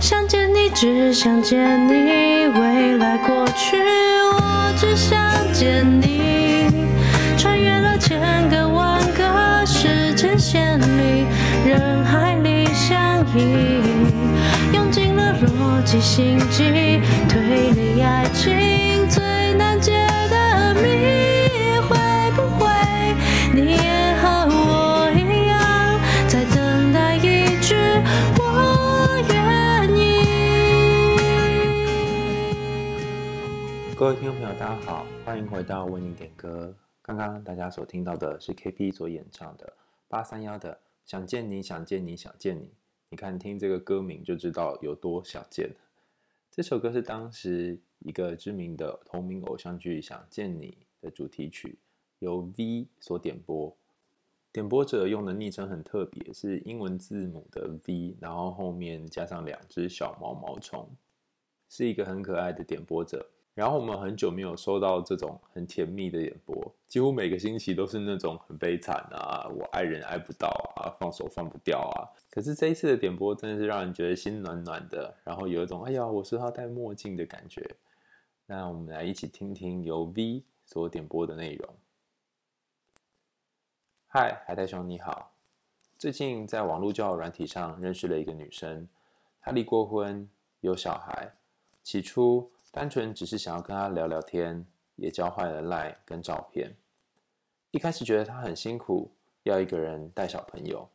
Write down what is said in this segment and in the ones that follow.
想见你，只想见你，未来过去，我只想见你。穿越了千个万个时间线里，人海里相依，用尽了逻辑心机推理爱情各位听众朋友，大家好，欢迎回到为你点歌。刚刚大家所听到的是 KP 所演唱的八三幺的《想见你，想见你，想见你》。你看，听这个歌名就知道有多想见。这首歌是当时一个知名的同名偶像剧《想见你》的主题曲，由 V 所点播。点播者用的昵称很特别，是英文字母的 V，然后后面加上两只小毛毛虫，是一个很可爱的点播者。然后我们很久没有收到这种很甜蜜的点播，几乎每个星期都是那种很悲惨啊，我爱人爱不到啊，放手放不掉啊。可是这一次的点播真的是让人觉得心暖暖的，然后有一种哎呀，我是他戴墨镜的感觉。那我们来一起听听由 V 所点播的内容。嗨，海苔兄你好，最近在网络交友软体上认识了一个女生，她离过婚，有小孩，起初。单纯只是想要跟他聊聊天，也交换了赖跟照片。一开始觉得他很辛苦，要一个人带小朋友。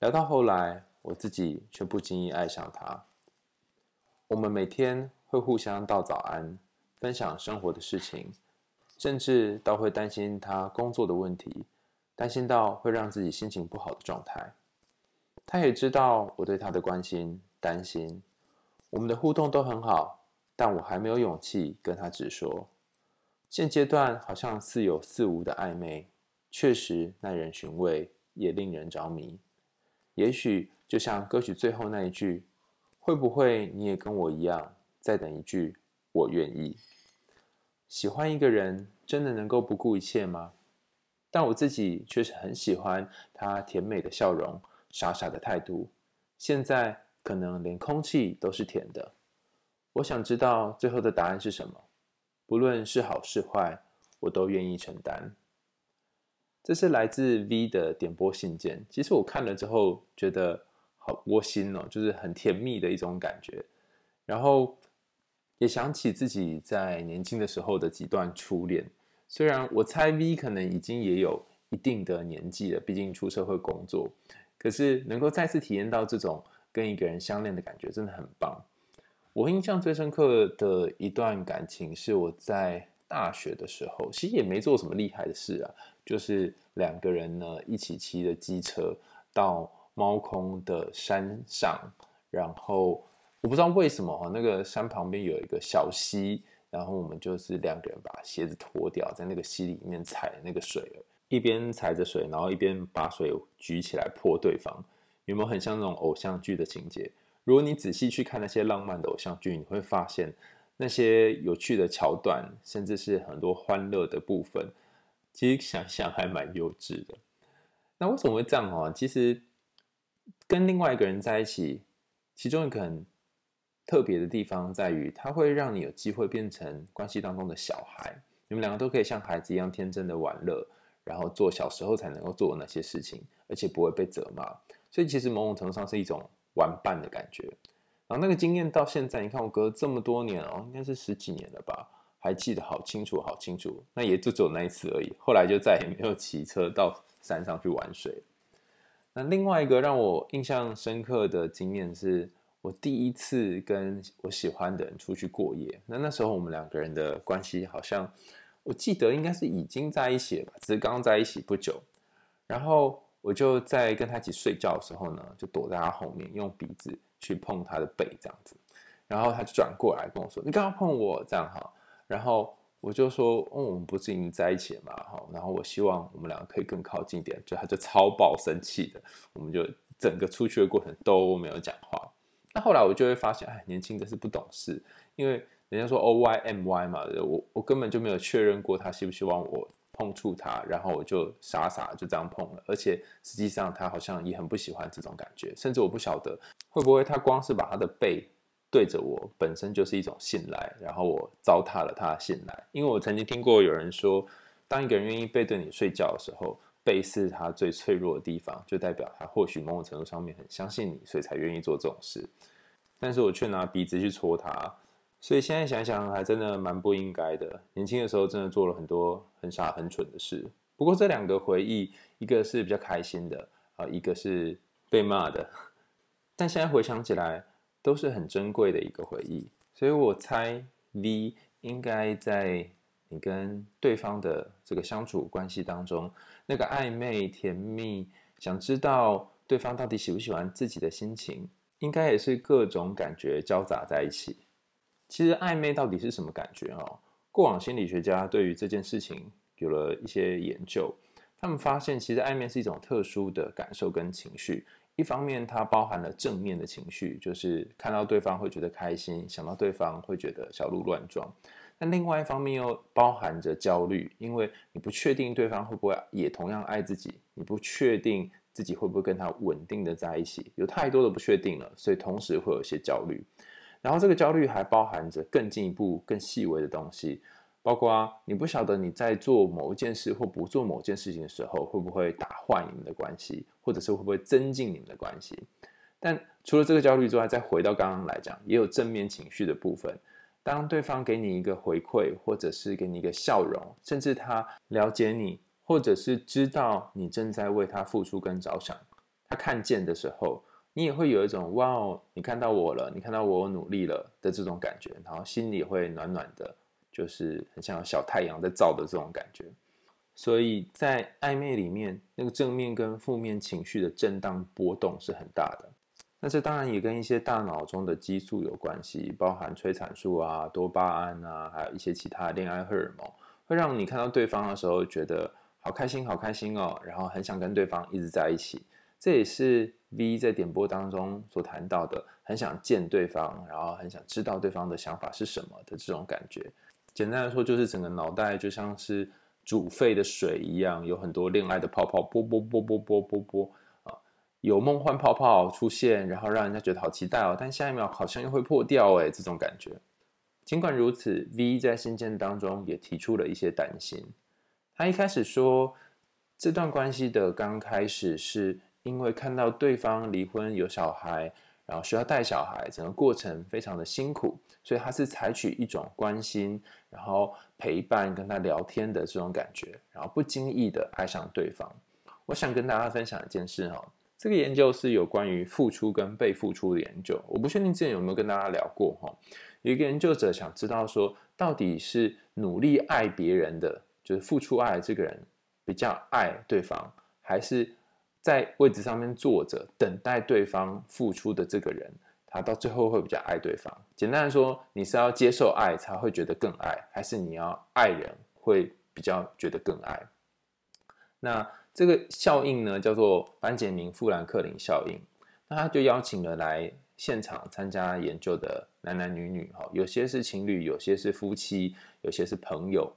聊到后来，我自己却不经意爱上他。我们每天会互相道早安，分享生活的事情，甚至到会担心他工作的问题，担心到会让自己心情不好的状态。他也知道我对他的关心、担心，我们的互动都很好。但我还没有勇气跟他直说。现阶段好像似有似无的暧昧，确实耐人寻味，也令人着迷。也许就像歌曲最后那一句：“会不会你也跟我一样，在等一句我愿意？”喜欢一个人真的能够不顾一切吗？但我自己却是很喜欢他甜美的笑容、傻傻的态度。现在可能连空气都是甜的。我想知道最后的答案是什么，不论是好是坏，我都愿意承担。这是来自 V 的点播信件。其实我看了之后觉得好窝心哦，就是很甜蜜的一种感觉。然后也想起自己在年轻的时候的几段初恋。虽然我猜 V 可能已经也有一定的年纪了，毕竟出社会工作，可是能够再次体验到这种跟一个人相恋的感觉，真的很棒。我印象最深刻的一段感情是我在大学的时候，其实也没做什么厉害的事啊，就是两个人呢一起骑着机车到猫空的山上，然后我不知道为什么哈，那个山旁边有一个小溪，然后我们就是两个人把鞋子脱掉，在那个溪里面踩那个水，一边踩着水，然后一边把水举起来泼对方，有没有很像那种偶像剧的情节？如果你仔细去看那些浪漫的偶像剧，你会发现那些有趣的桥段，甚至是很多欢乐的部分，其实想想还蛮幼稚的。那为什么会这样啊？其实跟另外一个人在一起，其中一个很特别的地方在于，它会让你有机会变成关系当中的小孩。你们两个都可以像孩子一样天真的玩乐，然后做小时候才能够做的那些事情，而且不会被责骂。所以其实某种程度上是一种。玩伴的感觉，然后那个经验到现在，你看我隔了这么多年哦，应该是十几年了吧，还记得好清楚，好清楚。那也就只有那一次而已，后来就再也没有骑车到山上去玩水。那另外一个让我印象深刻的经验是，我第一次跟我喜欢的人出去过夜。那那时候我们两个人的关系好像，我记得应该是已经在一起了吧，只是刚在一起不久，然后。我就在跟他一起睡觉的时候呢，就躲在他后面，用鼻子去碰他的背，这样子。然后他就转过来跟我说：“你干嘛碰我？”这样哈。然后我就说：“哦，我们不是已经在一起了嘛？哈。然后我希望我们两个可以更靠近一点。”就他就超爆生气的，我们就整个出去的过程都没有讲话。那后来我就会发现，哎，年轻的是不懂事，因为人家说 O Y M Y 嘛，我我根本就没有确认过他希不希望我。碰触他，然后我就傻傻就这样碰了，而且实际上他好像也很不喜欢这种感觉，甚至我不晓得会不会他光是把他的背对着我，本身就是一种信赖，然后我糟蹋了他的信赖？因为我曾经听过有人说，当一个人愿意背对你睡觉的时候，背是他最脆弱的地方，就代表他或许某种程度上面很相信你，所以才愿意做这种事。但是我却拿鼻子去戳他，所以现在想想还真的蛮不应该的。年轻的时候真的做了很多很傻很蠢的事。不过这两个回忆，一个是比较开心的啊，一个是被骂的。但现在回想起来，都是很珍贵的一个回忆。所以我猜 V 应该在你跟对方的这个相处关系当中，那个暧昧甜蜜，想知道对方到底喜不喜欢自己的心情，应该也是各种感觉交杂在一起。其实暧昧到底是什么感觉？哦，过往心理学家对于这件事情有了一些研究，他们发现其实暧昧是一种特殊的感受跟情绪。一方面，它包含了正面的情绪，就是看到对方会觉得开心，想到对方会觉得小鹿乱撞。但另外一方面又包含着焦虑，因为你不确定对方会不会也同样爱自己，你不确定自己会不会跟他稳定的在一起，有太多的不确定了，所以同时会有一些焦虑。然后这个焦虑还包含着更进一步、更细微的东西。包括你不晓得你在做某一件事或不做某件事情的时候，会不会打坏你们的关系，或者是会不会增进你们的关系。但除了这个焦虑之外，再回到刚刚来讲，也有正面情绪的部分。当对方给你一个回馈，或者是给你一个笑容，甚至他了解你，或者是知道你正在为他付出跟着想，他看见的时候，你也会有一种哇哦，你看到我了，你看到我努力了的这种感觉，然后心里会暖暖的。就是很像小太阳在照的这种感觉，所以在暧昧里面，那个正面跟负面情绪的震荡波动是很大的。那这当然也跟一些大脑中的激素有关系，包含催产素啊、多巴胺啊，还有一些其他恋爱荷尔蒙，会让你看到对方的时候觉得好开心、好开心哦，然后很想跟对方一直在一起。这也是 V 在点播当中所谈到的，很想见对方，然后很想知道对方的想法是什么的这种感觉。简单来说，就是整个脑袋就像是煮沸的水一样，有很多恋爱的泡泡，啵啵啵啵啵啵啵啊，有梦幻泡泡出现，然后让人家觉得好期待哦，但下一秒好像又会破掉哎，这种感觉。尽管如此，V 在信件当中也提出了一些担心。他一开始说，这段关系的刚开始是因为看到对方离婚有小孩。然后需要带小孩，整个过程非常的辛苦，所以他是采取一种关心，然后陪伴，跟他聊天的这种感觉，然后不经意的爱上对方。我想跟大家分享一件事哈，这个研究是有关于付出跟被付出的研究。我不确定之前有没有跟大家聊过哈，有一个研究者想知道说，到底是努力爱别人的，就是付出爱这个人比较爱对方，还是？在位置上面坐着等待对方付出的这个人，他到最后会比较爱对方。简单来说，你是要接受爱才会觉得更爱，还是你要爱人会比较觉得更爱？那这个效应呢，叫做班杰明·富兰克林效应。那他就邀请了来现场参加研究的男男女女，哈，有些是情侣，有些是夫妻，有些是朋友。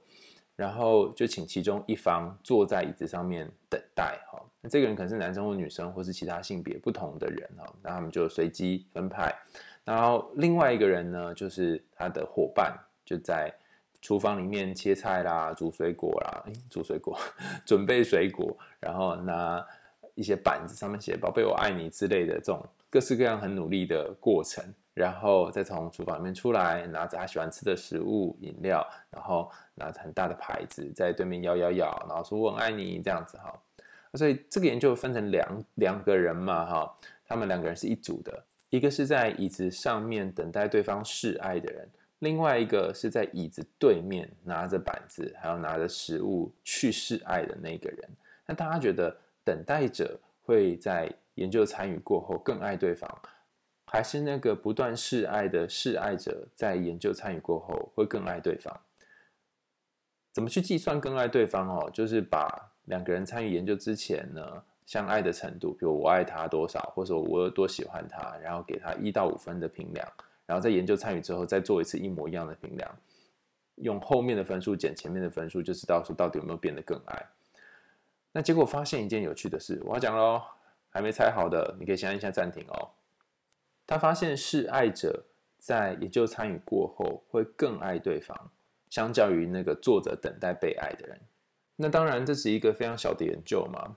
然后就请其中一方坐在椅子上面等待，哈，那这个人可能是男生或女生，或是其他性别不同的人，哈，那他们就随机分派。然后另外一个人呢，就是他的伙伴，就在厨房里面切菜啦、煮水果啦，煮水果，准备水果，然后拿一些板子上面写“宝贝，我爱你”之类的这种各式各样很努力的过程。然后再从厨房里面出来，拿着他喜欢吃的食物、饮料，然后拿着很大的牌子在对面摇摇摇，然后说“我很爱你”这样子哈。所以这个研究分成两两个人嘛哈，他们两个人是一组的，一个是在椅子上面等待对方示爱的人，另外一个是在椅子对面拿着板子还有拿着食物去示爱的那个人。那大家觉得等待者会在研究参与过后更爱对方？还是那个不断示爱的示爱者，在研究参与过后会更爱对方。怎么去计算更爱对方？哦，就是把两个人参与研究之前呢，相爱的程度，比如我爱他多少，或者我有多喜欢他，然后给他一到五分的评量，然后在研究参与之后再做一次一模一样的评量，用后面的分数减前面的分数，就知道说到底有没有变得更爱。那结果发现一件有趣的事，我要讲喽，还没猜好的，你可以先按一下暂停哦。他发现示爱者在研究参与过后会更爱对方，相较于那个坐着等待被爱的人。那当然这是一个非常小的研究嘛，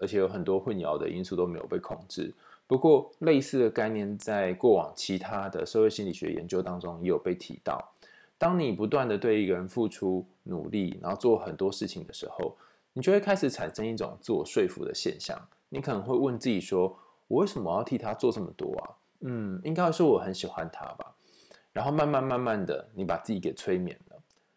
而且有很多混淆的因素都没有被控制。不过类似的概念在过往其他的社会心理学研究当中也有被提到。当你不断的对一个人付出努力，然后做很多事情的时候，你就会开始产生一种自我说服的现象。你可能会问自己说：“我为什么要替他做这么多啊？”嗯，应该是我很喜欢他吧。然后慢慢慢慢的，你把自己给催眠了。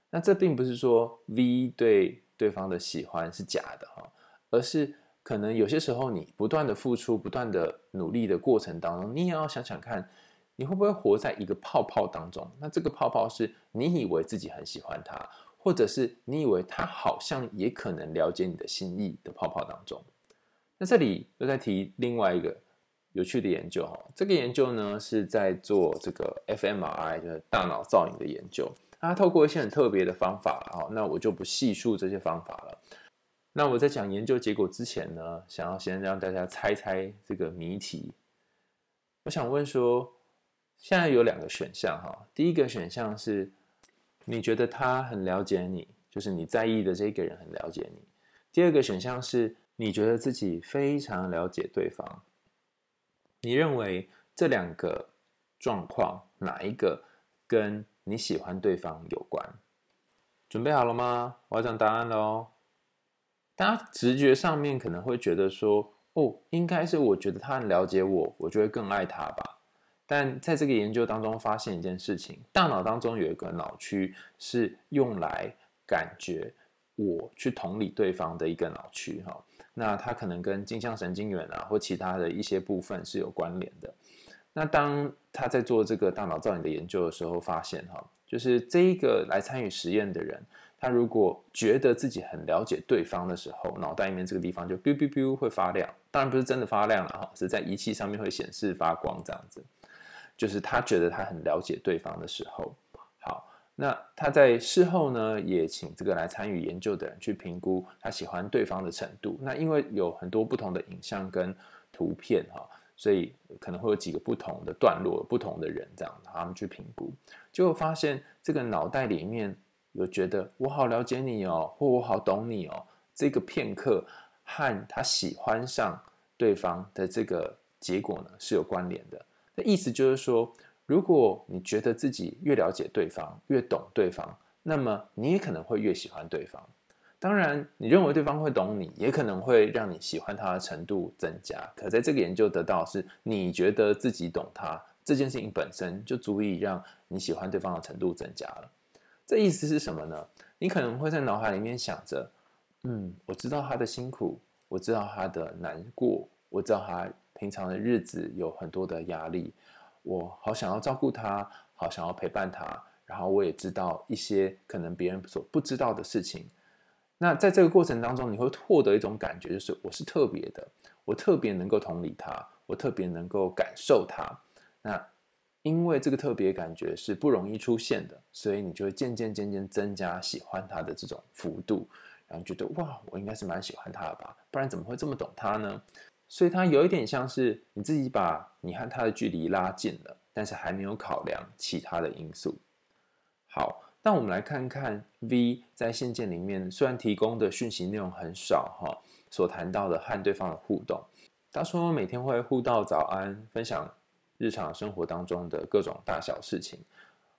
那这并不是说 V 对对方的喜欢是假的哈，而是可能有些时候你不断的付出、不断的努力的过程当中，你也要想想看，你会不会活在一个泡泡当中？那这个泡泡是你以为自己很喜欢他，或者是你以为他好像也可能了解你的心意的泡泡当中。那这里又在提另外一个有趣的研究哈，这个研究呢是在做这个 fMRI，就是大脑造影的研究。它透过一些很特别的方法哈，那我就不细述这些方法了。那我在讲研究结果之前呢，想要先让大家猜猜这个谜题。我想问说，现在有两个选项哈，第一个选项是你觉得他很了解你，就是你在意的这个人很了解你。第二个选项是。你觉得自己非常了解对方，你认为这两个状况哪一个跟你喜欢对方有关？准备好了吗？我要讲答案喽。大家直觉上面可能会觉得说，哦，应该是我觉得他很了解我，我就会更爱他吧。但在这个研究当中发现一件事情，大脑当中有一个脑区是用来感觉我去同理对方的一个脑区，哈。那它可能跟镜像神经元啊，或其他的一些部分是有关联的。那当他在做这个大脑造影的研究的时候，发现哈，就是这一个来参与实验的人，他如果觉得自己很了解对方的时候，脑袋里面这个地方就 biu biu biu 会发亮。当然不是真的发亮了哈，是在仪器上面会显示发光这样子。就是他觉得他很了解对方的时候。那他在事后呢，也请这个来参与研究的人去评估他喜欢对方的程度。那因为有很多不同的影像跟图片哈，所以可能会有几个不同的段落，不同的人这样，他们去评估，结果发现这个脑袋里面有觉得我好了解你哦，或我好懂你哦，这个片刻和他喜欢上对方的这个结果呢是有关联的。那意思就是说。如果你觉得自己越了解对方，越懂对方，那么你也可能会越喜欢对方。当然，你认为对方会懂你，也可能会让你喜欢他的程度增加。可在这个研究得到是，你觉得自己懂他这件事情本身就足以让你喜欢对方的程度增加了。这意思是什么呢？你可能会在脑海里面想着，嗯，我知道他的辛苦，我知道他的难过，我知道他平常的日子有很多的压力。我好想要照顾他，好想要陪伴他，然后我也知道一些可能别人所不知道的事情。那在这个过程当中，你会获得一种感觉，就是我是特别的，我特别能够同理他，我特别能够感受他。那因为这个特别感觉是不容易出现的，所以你就会渐渐渐渐增加喜欢他的这种幅度，然后觉得哇，我应该是蛮喜欢他的吧，不然怎么会这么懂他呢？所以它有一点像是你自己把你和他的距离拉近了，但是还没有考量其他的因素。好，那我们来看看 V 在信件里面虽然提供的讯息内容很少哈，所谈到的和对方的互动。他说每天会互道早安，分享日常生活当中的各种大小事情。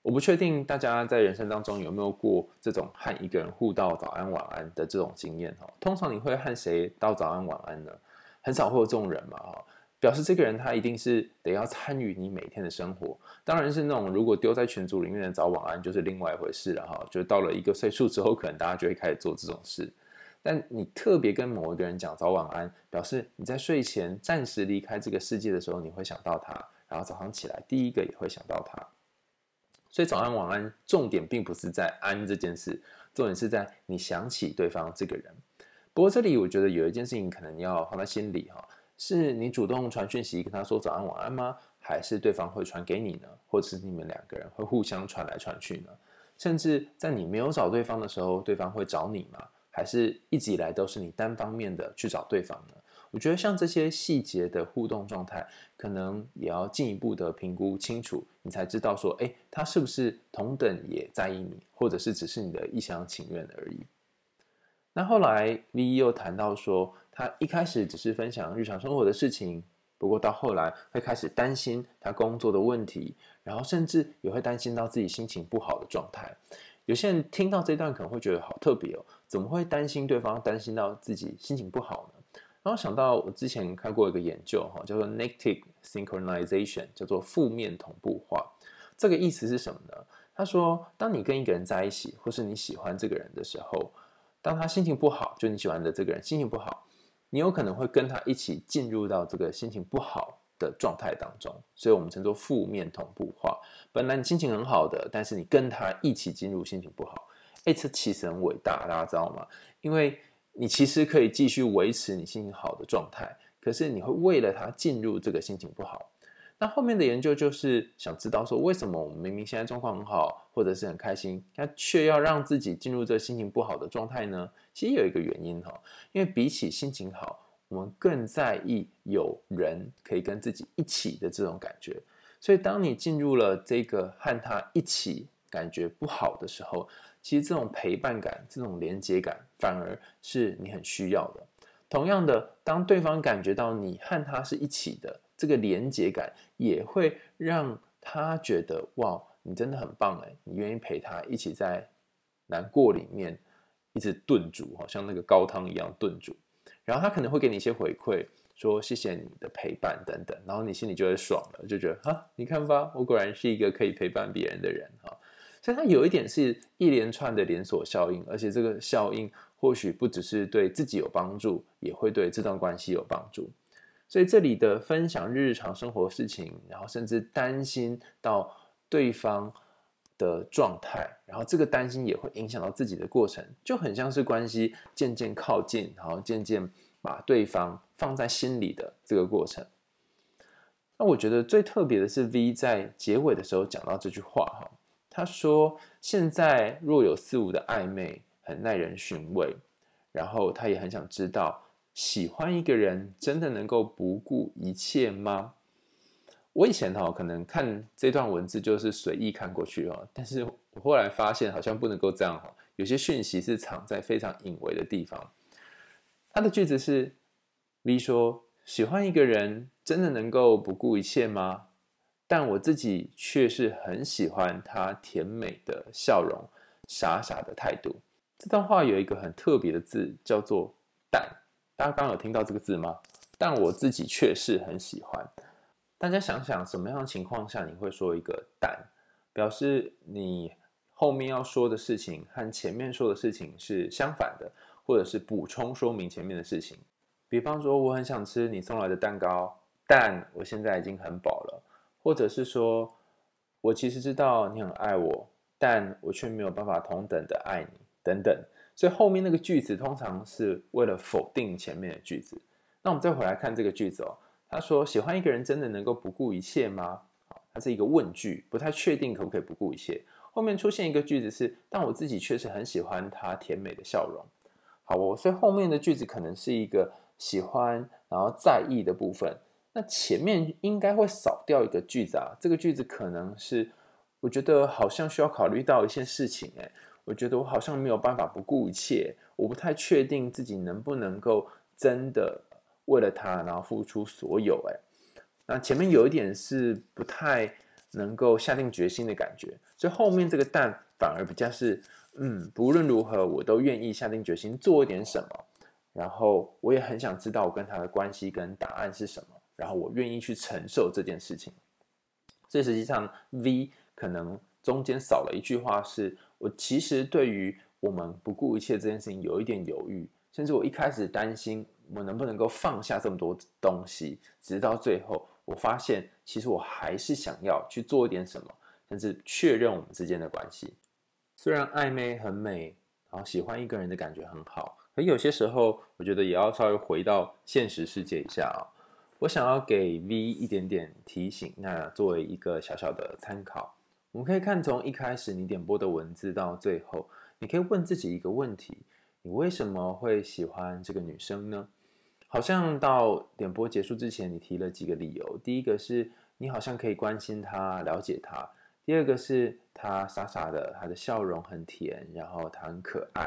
我不确定大家在人生当中有没有过这种和一个人互道早安晚安的这种经验哈。通常你会和谁道早安晚安呢？很少会有这种人嘛，哈，表示这个人他一定是得要参与你每天的生活。当然是那种如果丢在群组里面的早晚安就是另外一回事了，哈。就到了一个岁数之后，可能大家就会开始做这种事。但你特别跟某一个人讲早晚安，表示你在睡前暂时离开这个世界的时候，你会想到他，然后早上起来第一个也会想到他。所以早安晚安，重点并不是在安这件事，重点是在你想起对方这个人。不过这里我觉得有一件事情可能你要放在心里哈，是你主动传讯息跟他说早安晚安吗？还是对方会传给你呢？或者是你们两个人会互相传来传去呢？甚至在你没有找对方的时候，对方会找你吗？还是一直以来都是你单方面的去找对方呢？我觉得像这些细节的互动状态，可能也要进一步的评估清楚，你才知道说，哎，他是不是同等也在意你，或者是只是你的一厢情愿而已。那后来 V 又谈到说，他一开始只是分享日常生活的事情，不过到后来会开始担心他工作的问题，然后甚至也会担心到自己心情不好的状态。有些人听到这段可能会觉得好特别哦，怎么会担心对方，担心到自己心情不好呢？然后想到我之前看过一个研究，哈，叫做 negative synchronization，叫做负面同步化。这个意思是什么呢？他说，当你跟一个人在一起，或是你喜欢这个人的时候，当他心情不好，就你喜欢的这个人心情不好，你有可能会跟他一起进入到这个心情不好的状态当中，所以我们称作负面同步化。本来你心情很好的，但是你跟他一起进入心情不好，哎，这其实很伟大，大家知道吗？因为你其实可以继续维持你心情好的状态，可是你会为了他进入这个心情不好。那后面的研究就是想知道说，为什么我们明明现在状况很好，或者是很开心，那却要让自己进入这心情不好的状态呢？其实有一个原因哈，因为比起心情好，我们更在意有人可以跟自己一起的这种感觉。所以当你进入了这个和他一起感觉不好的时候，其实这种陪伴感、这种连接感，反而是你很需要的。同样的，当对方感觉到你和他是一起的，这个连接感也会让他觉得哇，你真的很棒哎，你愿意陪他一起在难过里面一直炖煮，好像那个高汤一样炖煮。然后他可能会给你一些回馈，说谢谢你的陪伴等等，然后你心里就会爽了，就觉得哈，你看吧，我果然是一个可以陪伴别人的人哈。所以它有一点是一连串的连锁效应，而且这个效应或许不只是对自己有帮助，也会对这段关系有帮助。所以这里的分享日常生活事情，然后甚至担心到对方的状态，然后这个担心也会影响到自己的过程，就很像是关系渐渐靠近，然后渐渐把对方放在心里的这个过程。那我觉得最特别的是 V 在结尾的时候讲到这句话哈。他说：“现在若有似无的暧昧，很耐人寻味。然后他也很想知道，喜欢一个人真的能够不顾一切吗？”我以前哈可能看这段文字就是随意看过去哦，但是我后来发现好像不能够这样哈，有些讯息是藏在非常隐微的地方。他的句子是：V 说：“喜欢一个人真的能够不顾一切吗？”但我自己却是很喜欢他甜美的笑容、傻傻的态度。这段话有一个很特别的字，叫做“但”。大家刚有听到这个字吗？但我自己却是很喜欢。大家想想，什么样的情况下你会说一个“但”，表示你后面要说的事情和前面说的事情是相反的，或者是补充说明前面的事情。比方说，我很想吃你送来的蛋糕，但我现在已经很饱了。或者是说，我其实知道你很爱我，但我却没有办法同等的爱你，等等。所以后面那个句子通常是为了否定前面的句子。那我们再回来看这个句子哦，他说：“喜欢一个人真的能够不顾一切吗？”它是一个问句，不太确定可不可以不顾一切。后面出现一个句子是：“但我自己确实很喜欢他甜美的笑容。”好哦，所以后面的句子可能是一个喜欢然后在意的部分。那前面应该会少掉一个句子啊，这个句子可能是我觉得好像需要考虑到一些事情诶，我觉得我好像没有办法不顾一切，我不太确定自己能不能够真的为了他然后付出所有诶，那前面有一点是不太能够下定决心的感觉，所以后面这个但反而比较是嗯，不论如何我都愿意下定决心做一点什么，然后我也很想知道我跟他的关系跟答案是什么。然后我愿意去承受这件事情，这实际上 V 可能中间少了一句话，是我其实对于我们不顾一切这件事情有一点犹豫，甚至我一开始担心我能不能够放下这么多东西，直到最后我发现其实我还是想要去做一点什么，甚至确认我们之间的关系。虽然暧昧很美，然后喜欢一个人的感觉很好，可有些时候我觉得也要稍微回到现实世界一下啊。我想要给 V 一点点提醒，那作为一个小小的参考，我们可以看从一开始你点播的文字到最后，你可以问自己一个问题：你为什么会喜欢这个女生呢？好像到点播结束之前，你提了几个理由。第一个是你好像可以关心她、了解她；第二个是她傻傻的，她的笑容很甜，然后她很可爱；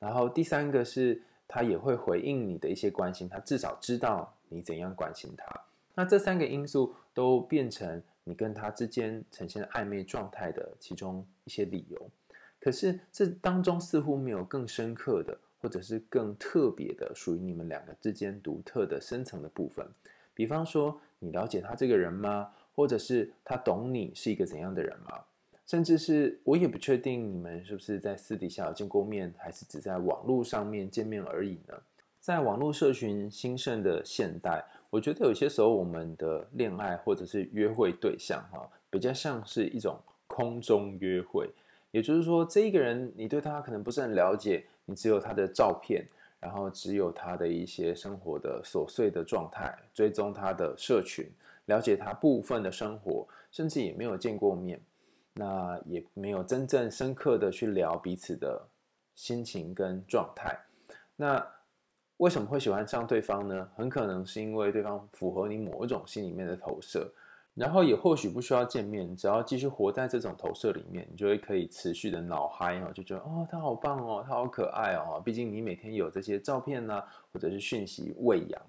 然后第三个是她也会回应你的一些关心，她至少知道你怎样关心她。那这三个因素都变成你跟他之间呈现暧昧状态的其中一些理由。可是这当中似乎没有更深刻的。或者是更特别的，属于你们两个之间独特的深层的部分。比方说，你了解他这个人吗？或者是他懂你是一个怎样的人吗？甚至是我也不确定你们是不是在私底下有见过面，还是只在网络上面见面而已呢？在网络社群兴盛的现代，我觉得有些时候我们的恋爱或者是约会对象，哈，比较像是一种空中约会。也就是说，这一个人你对他可能不是很了解。你只有他的照片，然后只有他的一些生活的琐碎的状态，追踪他的社群，了解他部分的生活，甚至也没有见过面，那也没有真正深刻的去聊彼此的心情跟状态。那为什么会喜欢上对方呢？很可能是因为对方符合你某一种心里面的投射。然后也或许不需要见面，只要继续活在这种投射里面，你就会可以持续的脑嗨哦，就觉得哦，他好棒哦，他好可爱哦。毕竟你每天有这些照片呐、啊，或者是讯息喂养。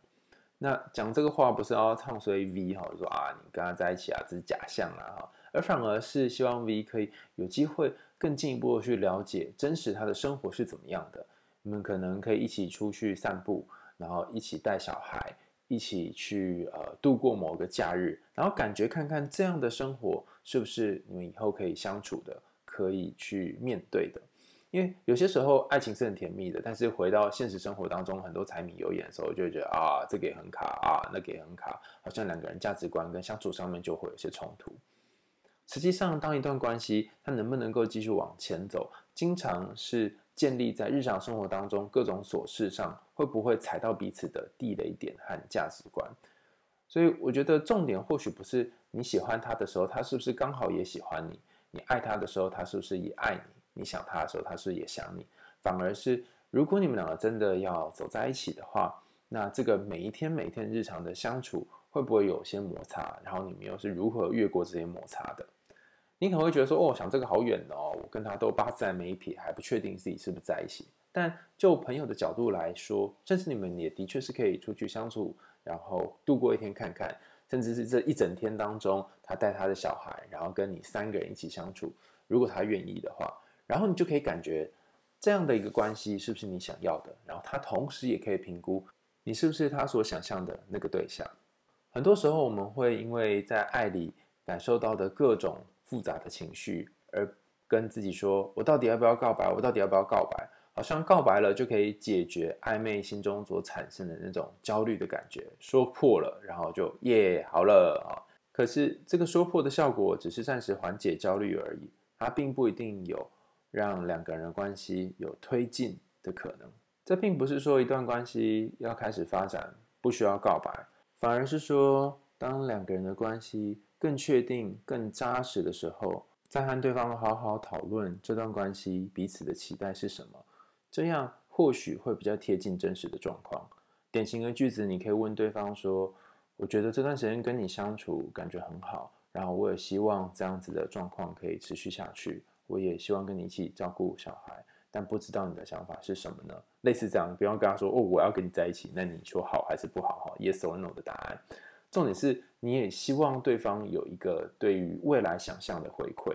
那讲这个话不是要唱衰 V 哈，说啊，你跟他在一起啊，这是假象啊哈，而反而是希望 V 可以有机会更进一步的去了解真实他的生活是怎么样的。你们可能可以一起出去散步，然后一起带小孩。一起去呃度过某个假日，然后感觉看看这样的生活是不是你们以后可以相处的，可以去面对的。因为有些时候爱情是很甜蜜的，但是回到现实生活当中，很多柴米油盐的时候，就会觉得啊，这个也很卡啊，那个也很卡，好像两个人价值观跟相处上面就会有些冲突。实际上，当一段关系它能不能够继续往前走，经常是。建立在日常生活当中各种琐事上，会不会踩到彼此的地雷点和价值观？所以我觉得重点或许不是你喜欢他的时候，他是不是刚好也喜欢你；你爱他的时候，他是不是也爱你；你想他的时候，他是不是也想你。反而是，如果你们两个真的要走在一起的话，那这个每一天每一天日常的相处，会不会有些摩擦？然后你们又是如何越过这些摩擦的？你可能会觉得说，哦，想这个好远哦，我跟他都八字还没一撇，还不确定自己是不是在一起。但就朋友的角度来说，甚至你们也的确是可以出去相处，然后度过一天看看，甚至是这一整天当中，他带他的小孩，然后跟你三个人一起相处，如果他愿意的话，然后你就可以感觉这样的一个关系是不是你想要的，然后他同时也可以评估你是不是他所想象的那个对象。很多时候我们会因为在爱里感受到的各种。复杂的情绪，而跟自己说：“我到底要不要告白？我到底要不要告白？好像告白了就可以解决暧昧心中所产生的那种焦虑的感觉。说破了，然后就耶，好了啊！可是这个说破的效果只是暂时缓解焦虑而已，它并不一定有让两个人的关系有推进的可能。这并不是说一段关系要开始发展不需要告白，反而是说当两个人的关系。”更确定、更扎实的时候，再和对方好好讨论这段关系彼此的期待是什么，这样或许会比较贴近真实的状况。典型的句子，你可以问对方说：“我觉得这段时间跟你相处感觉很好，然后我也希望这样子的状况可以持续下去。我也希望跟你一起照顾小孩，但不知道你的想法是什么呢？”类似这样，不要跟他说：“哦，我要跟你在一起。”那你说好还是不好？哈，Yes or No 的答案。重点是，你也希望对方有一个对于未来想象的回馈。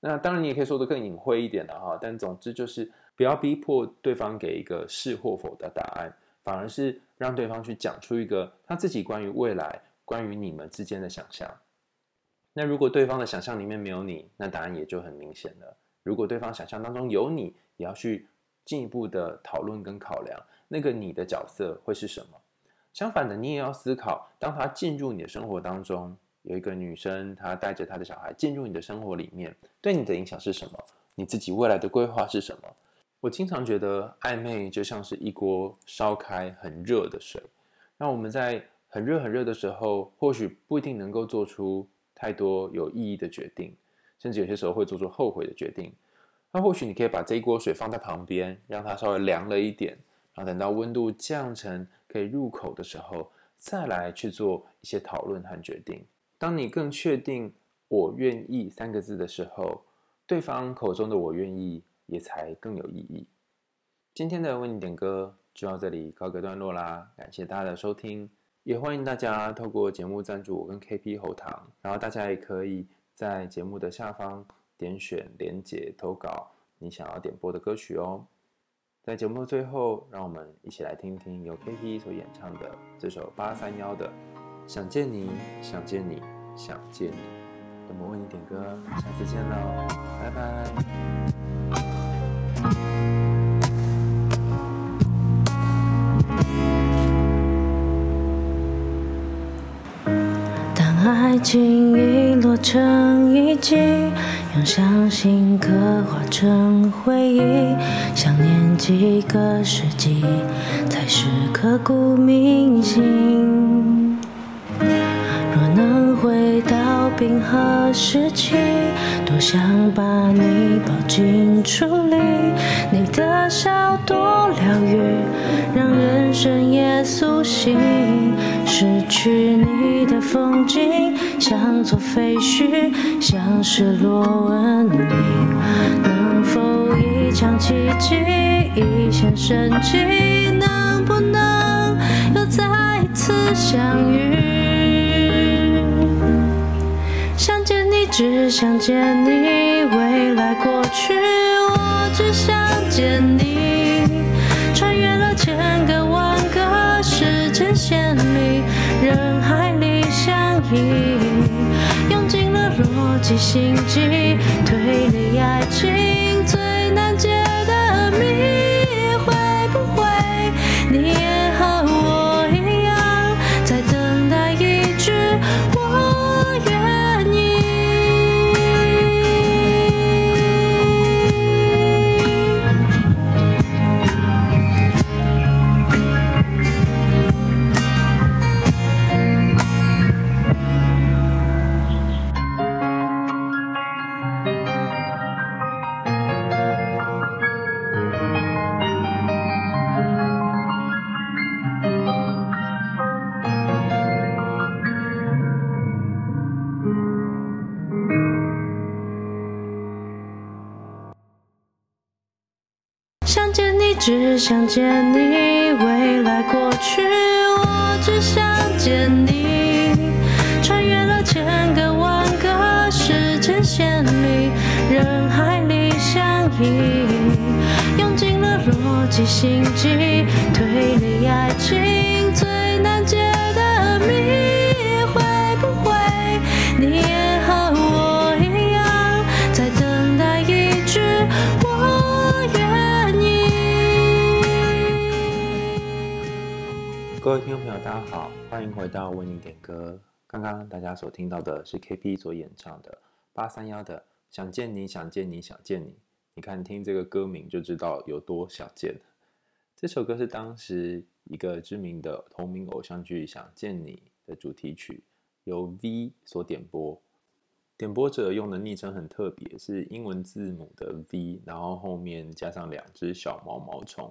那当然，你也可以说的更隐晦一点的哈。但总之就是，不要逼迫对方给一个是或否的答案，反而是让对方去讲出一个他自己关于未来、关于你们之间的想象。那如果对方的想象里面没有你，那答案也就很明显了。如果对方想象当中有你，也要去进一步的讨论跟考量，那个你的角色会是什么？相反的，你也要思考，当他进入你的生活当中，有一个女生，她带着她的小孩进入你的生活里面，对你的影响是什么？你自己未来的规划是什么？我经常觉得暧昧就像是一锅烧开很热的水，那我们在很热很热的时候，或许不一定能够做出太多有意义的决定，甚至有些时候会做出后悔的决定。那或许你可以把这一锅水放在旁边，让它稍微凉了一点，然后等到温度降成。可以入口的时候，再来去做一些讨论和决定。当你更确定“我愿意”三个字的时候，对方口中的“我愿意”也才更有意义。今天的为你点歌就到这里告个段落啦，感谢大家的收听，也欢迎大家透过节目赞助我跟 KP 喉糖，然后大家也可以在节目的下方点选连结投稿你想要点播的歌曲哦。在节目的最后，让我们一起来听听由 K T 所演唱的这首八三夭的《想见你，想见你，想见你》。我们为你点歌，下次见喽，拜拜。当爱情遗落成遗迹。用相信刻画成回忆，想念几个世纪才是刻骨铭心。能回到冰河时期，多想把你抱进处里，你的笑多疗愈，让人生也苏醒。失去你的风景，像座废墟，像失落文明。能否一场奇迹，一线生机？能不能又再一次相遇？只想见你，未来过去，我只想见你。穿越了千个万个时间线里。人海里相依，用尽了逻辑心机推理爱情最难解的谜，想见你，只想见你，未来过去，我只想见你。穿越了千个万个时间线里，人海里相依，用尽了逻辑心机推理爱情最难解的谜，各位听众朋友，大家好，欢迎回到为你点歌。刚刚大家所听到的是 KP 所演唱的八三幺的《想见你，想见你，想见你》。你看，听这个歌名就知道有多想见。这首歌是当时一个知名的同名偶像剧《想见你》的主题曲，由 V 所点播。点播者用的昵称很特别，是英文字母的 V，然后后面加上两只小毛毛虫，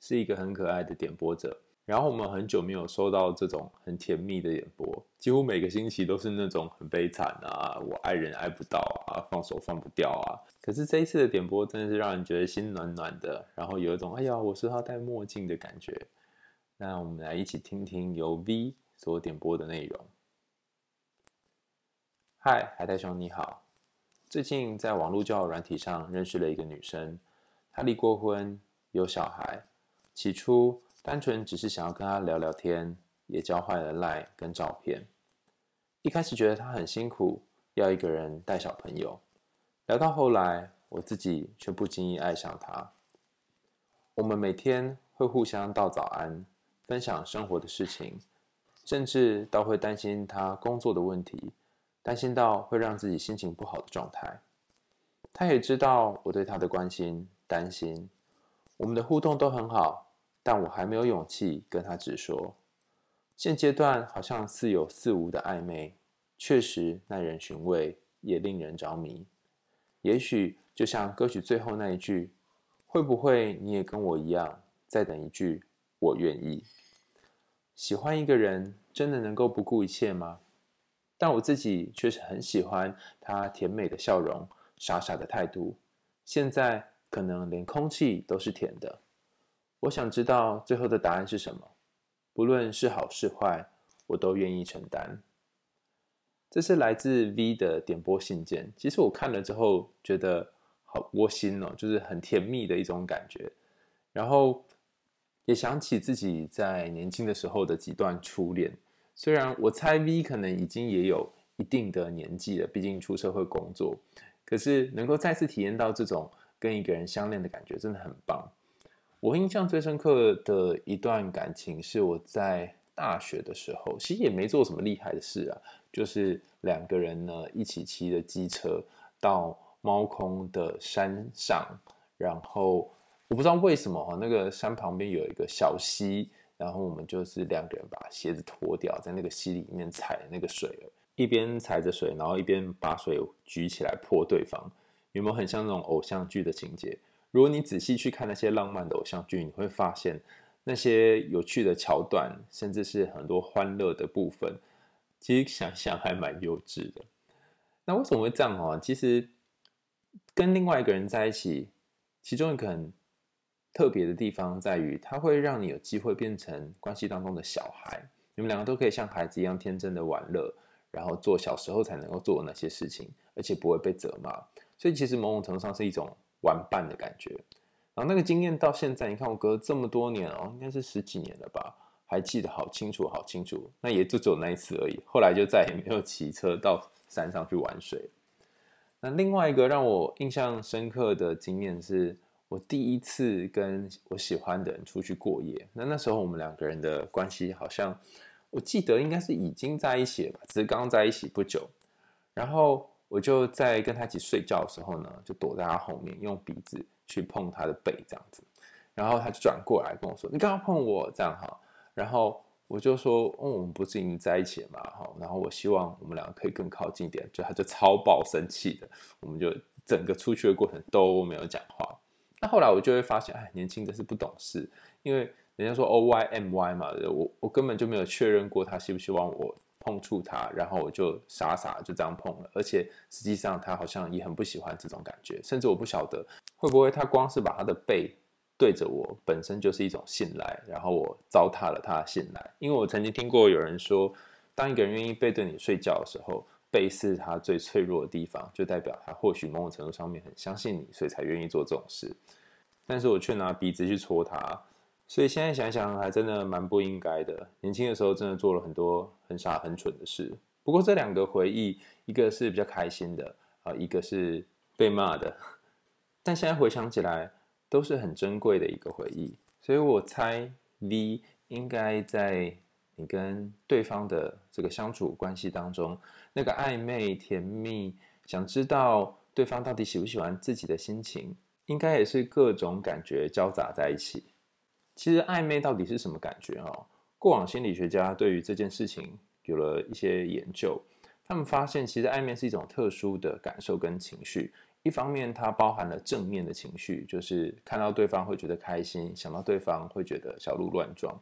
是一个很可爱的点播者。然后我们很久没有收到这种很甜蜜的点播，几乎每个星期都是那种很悲惨啊，我爱人爱不到啊，放手放不掉啊。可是这一次的点播真的是让人觉得心暖暖的，然后有一种哎呀，我是他戴墨镜的感觉。那我们来一起听听由 V 所点播的内容。嗨，海苔熊你好，最近在网络交友软体上认识了一个女生，她离过婚，有小孩，起初。单纯只是想要跟他聊聊天，也交换了赖跟照片。一开始觉得他很辛苦，要一个人带小朋友。聊到后来，我自己却不经意爱上他。我们每天会互相道早安，分享生活的事情，甚至到会担心他工作的问题，担心到会让自己心情不好的状态。他也知道我对他的关心、担心，我们的互动都很好。但我还没有勇气跟他直说。现阶段好像似有似无的暧昧，确实耐人寻味，也令人着迷。也许就像歌曲最后那一句，会不会你也跟我一样，再等一句“我愿意”？喜欢一个人真的能够不顾一切吗？但我自己却是很喜欢他甜美的笑容、傻傻的态度。现在可能连空气都是甜的。我想知道最后的答案是什么，不论是好是坏，我都愿意承担。这是来自 V 的点播信件。其实我看了之后觉得好窝心哦，就是很甜蜜的一种感觉。然后。也想起自己在年轻的时候的几段初恋，虽然我猜 V 可能已经也有一定的年纪了，毕竟出社会工作，可是能够再次体验到这种跟一个人相恋的感觉，真的很棒。我印象最深刻的一段感情是我在大学的时候，其实也没做什么厉害的事啊，就是两个人呢一起骑着机车到猫空的山上，然后。我不知道为什么哈，那个山旁边有一个小溪，然后我们就是两个人把鞋子脱掉，在那个溪里面踩那个水，一边踩着水，然后一边把水举起来泼对方，有没有很像那种偶像剧的情节？如果你仔细去看那些浪漫的偶像剧，你会发现那些有趣的桥段，甚至是很多欢乐的部分，其实想想还蛮幼稚的。那为什么会这样啊？其实跟另外一个人在一起，其中一个很。特别的地方在于，它会让你有机会变成关系当中的小孩，你们两个都可以像孩子一样天真的玩乐，然后做小时候才能够做的那些事情，而且不会被责骂。所以其实某种程度上是一种玩伴的感觉。然后那个经验到现在，你看我隔了这么多年哦，应该是十几年了吧，还记得好清楚，好清楚。那也就只有那一次而已，后来就再也没有骑车到山上去玩水。那另外一个让我印象深刻的经验是。我第一次跟我喜欢的人出去过夜，那那时候我们两个人的关系好像，我记得应该是已经在一起了吧，只是刚在一起不久。然后我就在跟他一起睡觉的时候呢，就躲在他后面，用鼻子去碰他的背这样子。然后他就转过来跟我说：“你干嘛碰我？”这样哈。然后我就说：“哦，我们不是已经在一起了嘛？哈。”然后我希望我们两个可以更靠近一点，就他就超爆生气的，我们就整个出去的过程都没有讲话。那后来我就会发现，哎，年轻的是不懂事，因为人家说 O Y M Y 嘛，我我根本就没有确认过他希不希望我碰触他，然后我就傻傻就这样碰了，而且实际上他好像也很不喜欢这种感觉，甚至我不晓得会不会他光是把他的背对着我，本身就是一种信赖，然后我糟蹋了他的信赖，因为我曾经听过有人说，当一个人愿意背对你睡觉的时候。背是他最脆弱的地方，就代表他或许某种程度上面很相信你，所以才愿意做这种事。但是我却拿鼻子去戳他，所以现在想想还真的蛮不应该的。年轻的时候真的做了很多很傻很蠢的事。不过这两个回忆，一个是比较开心的啊，一个是被骂的。但现在回想起来，都是很珍贵的一个回忆。所以我猜 V 应该在。你跟对方的这个相处关系当中，那个暧昧甜蜜，想知道对方到底喜不喜欢自己的心情，应该也是各种感觉交杂在一起。其实暧昧到底是什么感觉？哦，过往心理学家对于这件事情有了一些研究，他们发现其实暧昧是一种特殊的感受跟情绪。一方面，它包含了正面的情绪，就是看到对方会觉得开心，想到对方会觉得小鹿乱撞。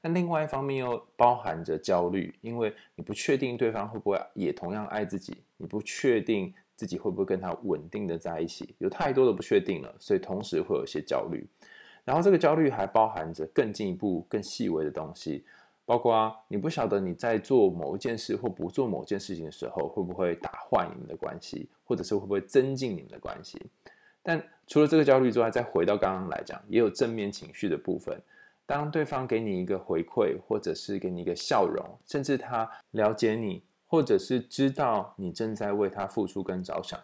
但另外一方面又包含着焦虑，因为你不确定对方会不会也同样爱自己，你不确定自己会不会跟他稳定的在一起，有太多的不确定了，所以同时会有些焦虑。然后这个焦虑还包含着更进一步、更细微的东西，包括你不晓得你在做某一件事或不做某件事情的时候，会不会打坏你们的关系，或者是会不会增进你们的关系。但除了这个焦虑之外，再回到刚刚来讲，也有正面情绪的部分。当对方给你一个回馈，或者是给你一个笑容，甚至他了解你，或者是知道你正在为他付出跟着想，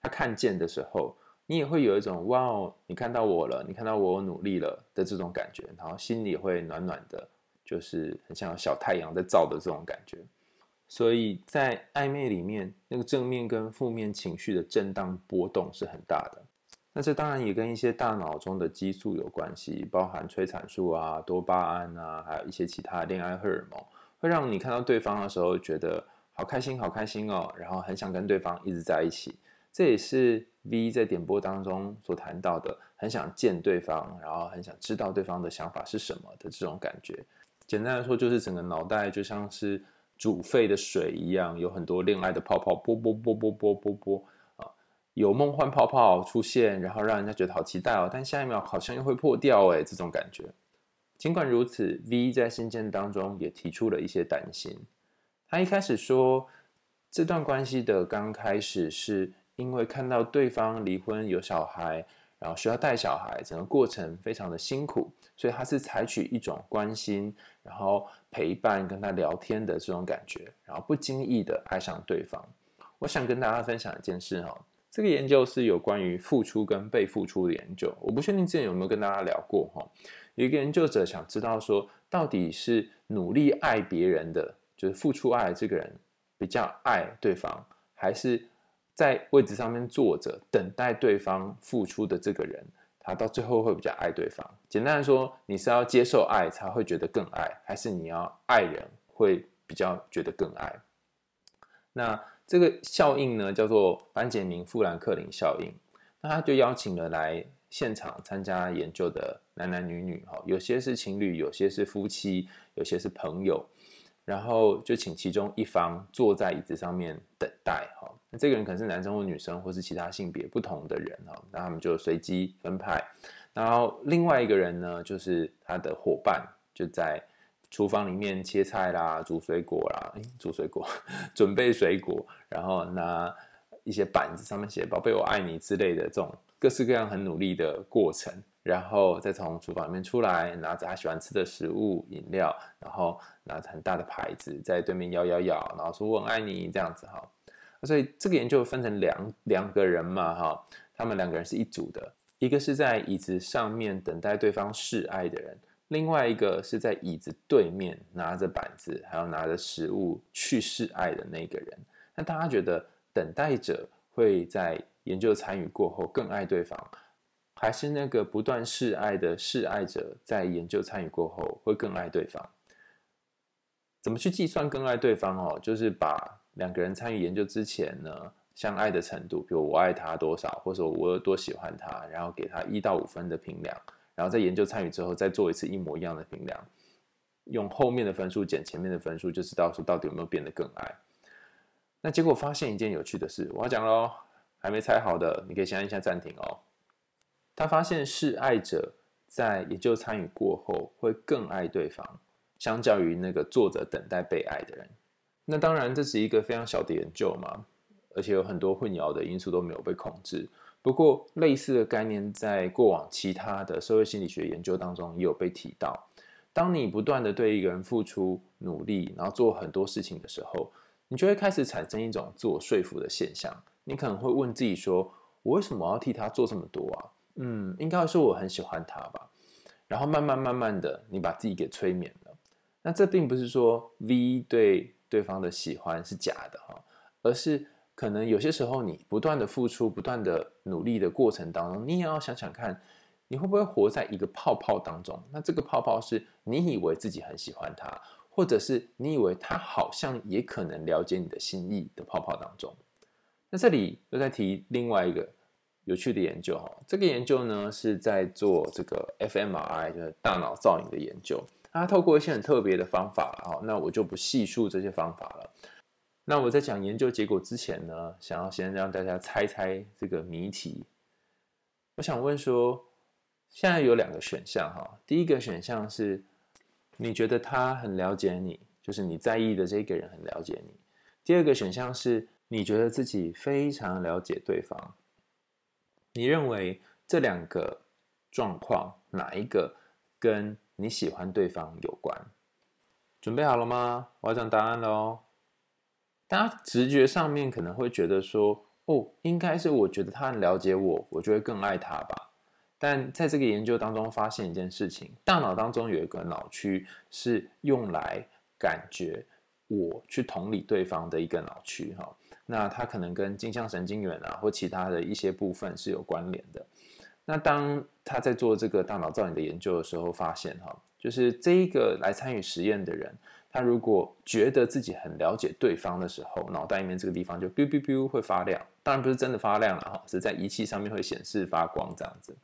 他看见的时候，你也会有一种哇哦，你看到我了，你看到我努力了的这种感觉，然后心里会暖暖的，就是很像小太阳在照的这种感觉。所以在暧昧里面，那个正面跟负面情绪的震荡波动是很大的。那这当然也跟一些大脑中的激素有关系，包含催产素啊、多巴胺啊，还有一些其他恋爱荷尔蒙，会让你看到对方的时候觉得好开心、好开心哦，然后很想跟对方一直在一起。这也是 V 在点播当中所谈到的，很想见对方，然后很想知道对方的想法是什么的这种感觉。简单来说，就是整个脑袋就像是煮沸的水一样，有很多恋爱的泡泡，啵啵啵啵啵啵啵啊，有梦幻泡泡出现，然后让人家觉得好期待哦，但下一秒好像又会破掉哎，这种感觉。尽管如此，V 在信件当中也提出了一些担心。他一开始说，这段关系的刚开始是因为看到对方离婚有小孩，然后需要带小孩，整个过程非常的辛苦，所以他是采取一种关心，然后陪伴跟他聊天的这种感觉，然后不经意的爱上对方。我想跟大家分享一件事哈，这个研究是有关于付出跟被付出的研究，我不确定之前有没有跟大家聊过哈。有一个研究者想知道说，到底是努力爱别人的，就是付出爱这个人比较爱对方，还是在位置上面坐着等待对方付出的这个人，他到最后会比较爱对方？简单来说，你是要接受爱才会觉得更爱，还是你要爱人会比较觉得更爱？那这个效应呢，叫做班杰明·富兰克林效应。那他就邀请了来现场参加研究的。男男女女哈，有些是情侣，有些是夫妻，有些是朋友，然后就请其中一方坐在椅子上面等待。那这个人可能是男生或女生，或是其他性别不同的人哈。那他们就随机分派。然后另外一个人呢，就是他的伙伴，就在厨房里面切菜啦、煮水果啦，诶，煮水果，准备水果，然后拿一些板子上面写“宝贝，我爱你”之类的这种各式各样很努力的过程。然后再从厨房里面出来，拿着他喜欢吃的食物、饮料，然后拿着很大的牌子在对面摇摇摇，然后说“我很爱你”这样子哈。所以这个研究分成两两个人嘛哈，他们两个人是一组的，一个是在椅子上面等待对方示爱的人，另外一个是在椅子对面拿着板子还有拿着食物去示爱的那个人。那大家觉得等待者会在研究参与过后更爱对方？还是那个不断示爱的示爱者，在研究参与过后会更爱对方。怎么去计算更爱对方？哦，就是把两个人参与研究之前呢，相爱的程度，比如我爱他多少，或者我有多喜欢他，然后给他一到五分的评量，然后在研究参与之后再做一次一模一样的评量，用后面的分数减前面的分数，就知道说到底有没有变得更爱。那结果发现一件有趣的事，我要讲喽，还没猜好的，你可以先按一下暂停哦。他发现示爱者在研究参与过后会更爱对方，相较于那个坐着等待被爱的人。那当然这是一个非常小的研究嘛，而且有很多混淆的因素都没有被控制。不过类似的概念在过往其他的社会心理学研究当中也有被提到。当你不断的对一个人付出努力，然后做很多事情的时候，你就会开始产生一种自我说服的现象。你可能会问自己说：我为什么要替他做这么多啊？嗯，应该是我很喜欢他吧。然后慢慢慢慢的，你把自己给催眠了。那这并不是说 V 对对方的喜欢是假的哈，而是可能有些时候你不断的付出、不断的努力的过程当中，你也要想想看，你会不会活在一个泡泡当中？那这个泡泡是你以为自己很喜欢他，或者是你以为他好像也可能了解你的心意的泡泡当中。那这里又在提另外一个。有趣的研究哈，这个研究呢是在做这个 fMRI，就是大脑造影的研究。它透过一些很特别的方法哈，那我就不细数这些方法了。那我在讲研究结果之前呢，想要先让大家猜猜这个谜题。我想问说，现在有两个选项哈，第一个选项是你觉得他很了解你，就是你在意的这个人很了解你。第二个选项是你觉得自己非常了解对方。你认为这两个状况哪一个跟你喜欢对方有关？准备好了吗？我要讲答案喽。大家直觉上面可能会觉得说，哦，应该是我觉得他很了解我，我就会更爱他吧。但在这个研究当中发现一件事情，大脑当中有一个脑区是用来感觉我去同理对方的一个脑区，哈。那它可能跟镜像神经元啊，或其他的一些部分是有关联的。那当他在做这个大脑造影的研究的时候，发现哈，就是这一个来参与实验的人，他如果觉得自己很了解对方的时候，脑袋里面这个地方就 biu biu biu 会发亮。当然不是真的发亮了哈，是在仪器上面会显示发光这样子。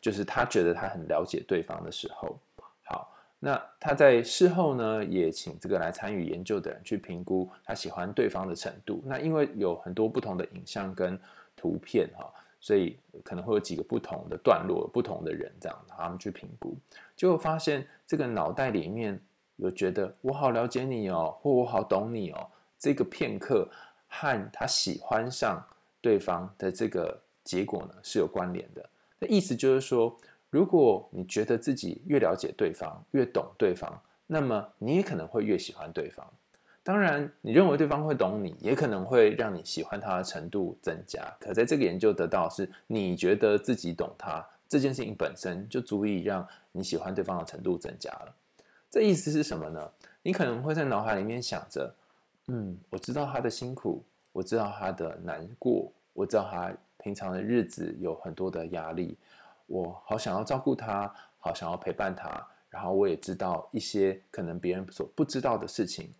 就是他觉得他很了解对方的时候，好。那他在事后呢，也请这个来参与研究的人去评估他喜欢对方的程度。那因为有很多不同的影像跟图片哈，所以可能会有几个不同的段落，不同的人这样，他们去评估，结果发现这个脑袋里面有觉得我好了解你哦，或我好懂你哦，这个片刻和他喜欢上对方的这个结果呢是有关联的。那意思就是说。如果你觉得自己越了解对方，越懂对方，那么你也可能会越喜欢对方。当然，你认为对方会懂你，也可能会让你喜欢他的程度增加。可在这个研究得到是，你觉得自己懂他这件事情本身就足以让你喜欢对方的程度增加了。这意思是什么呢？你可能会在脑海里面想着，嗯，我知道他的辛苦，我知道他的难过，我知道他平常的日子有很多的压力。我好想要照顾他，好想要陪伴他，然后我也知道一些可能别人所不知道的事情。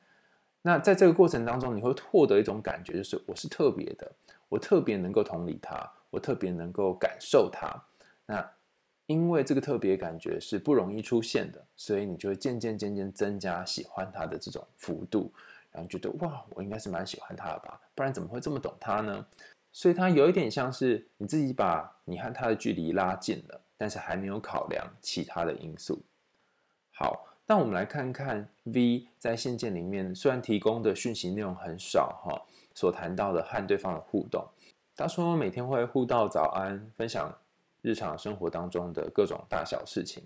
那在这个过程当中，你会获得一种感觉，就是我是特别的，我特别能够同理他，我特别能够感受他。那因为这个特别感觉是不容易出现的，所以你就会渐渐渐渐增加喜欢他的这种幅度，然后觉得哇，我应该是蛮喜欢他的吧，不然怎么会这么懂他呢？所以它有一点像是你自己把你和他的距离拉近了，但是还没有考量其他的因素。好，那我们来看看 V 在信件里面虽然提供的讯息内容很少哈，所谈到的和对方的互动。他说每天会互道早安，分享日常生活当中的各种大小事情。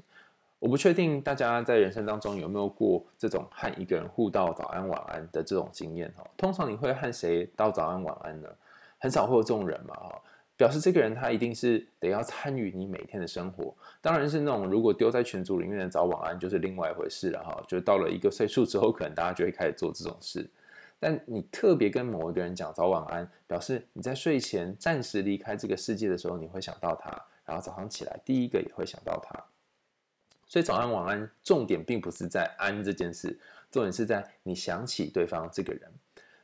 我不确定大家在人生当中有没有过这种和一个人互道早安晚安的这种经验哈。通常你会和谁道早安晚安呢？很少会有这种人嘛，哈，表示这个人他一定是得要参与你每天的生活。当然是那种如果丢在群组里面的早晚安就是另外一回事了，哈。就到了一个岁数之后，可能大家就会开始做这种事。但你特别跟某一个人讲早晚安，表示你在睡前暂时离开这个世界的时候，你会想到他，然后早上起来第一个也会想到他。所以早安晚安，重点并不是在安这件事，重点是在你想起对方这个人。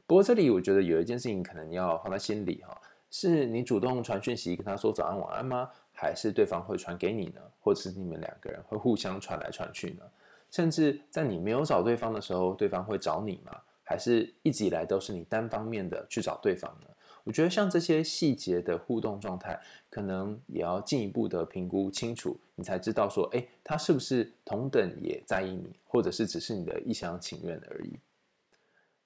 不过这里我觉得有一件事情可能要放在心里哈，是你主动传讯息跟他说早安晚安吗？还是对方会传给你呢？或者是你们两个人会互相传来传去呢？甚至在你没有找对方的时候，对方会找你吗？还是一直以来都是你单方面的去找对方呢？我觉得像这些细节的互动状态，可能也要进一步的评估清楚，你才知道说，诶，他是不是同等也在意你，或者是只是你的一厢情愿而已。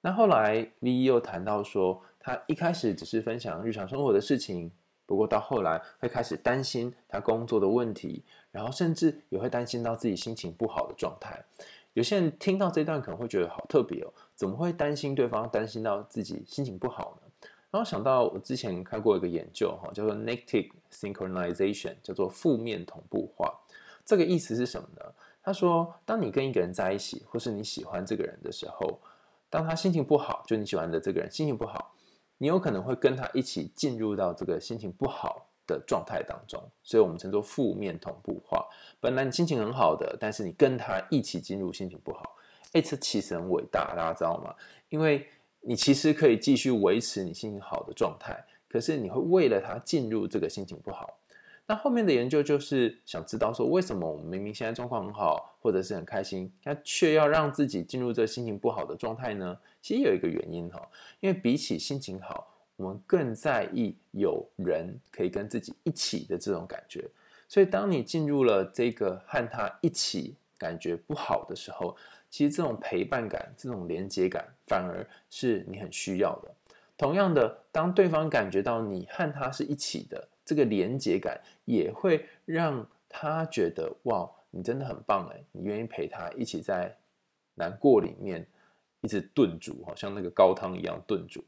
那后来，V 又谈到说，他一开始只是分享日常生活的事情，不过到后来会开始担心他工作的问题，然后甚至也会担心到自己心情不好的状态。有些人听到这段可能会觉得好特别哦，怎么会担心对方，担心到自己心情不好呢？然后想到我之前看过一个研究哈，叫做 Negative Synchronization，叫做负面同步化。这个意思是什么呢？他说，当你跟一个人在一起，或是你喜欢这个人的时候，当他心情不好，就你喜欢的这个人心情不好，你有可能会跟他一起进入到这个心情不好的状态当中，所以我们称作负面同步化。本来你心情很好的，但是你跟他一起进入心情不好，哎，这其实很伟大，大家知道吗？因为你其实可以继续维持你心情好的状态，可是你会为了他进入这个心情不好。那后面的研究就是想知道说，为什么我们明明现在状况很好，或者是很开心，那却要让自己进入这心情不好的状态呢？其实有一个原因哈，因为比起心情好，我们更在意有人可以跟自己一起的这种感觉。所以当你进入了这个和他一起感觉不好的时候，其实这种陪伴感、这种连接感，反而是你很需要的。同样的，当对方感觉到你和他是一起的。这个连接感也会让他觉得哇，你真的很棒哎！你愿意陪他一起在难过里面一直炖煮，好像那个高汤一样炖煮。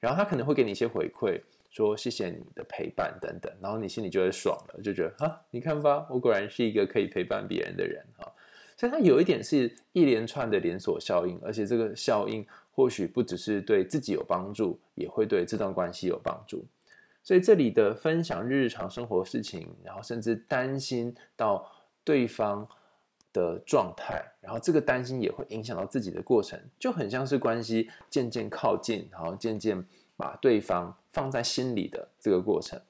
然后他可能会给你一些回馈，说谢谢你的陪伴等等。然后你心里就会爽了，就觉得啊，你看吧，我果然是一个可以陪伴别人的人哈。所以它有一点是一连串的连锁效应，而且这个效应或许不只是对自己有帮助，也会对这段关系有帮助。所以这里的分享日常生活事情，然后甚至担心到对方的状态，然后这个担心也会影响到自己的过程，就很像是关系渐渐靠近，然后渐渐把对方放在心里的这个过程。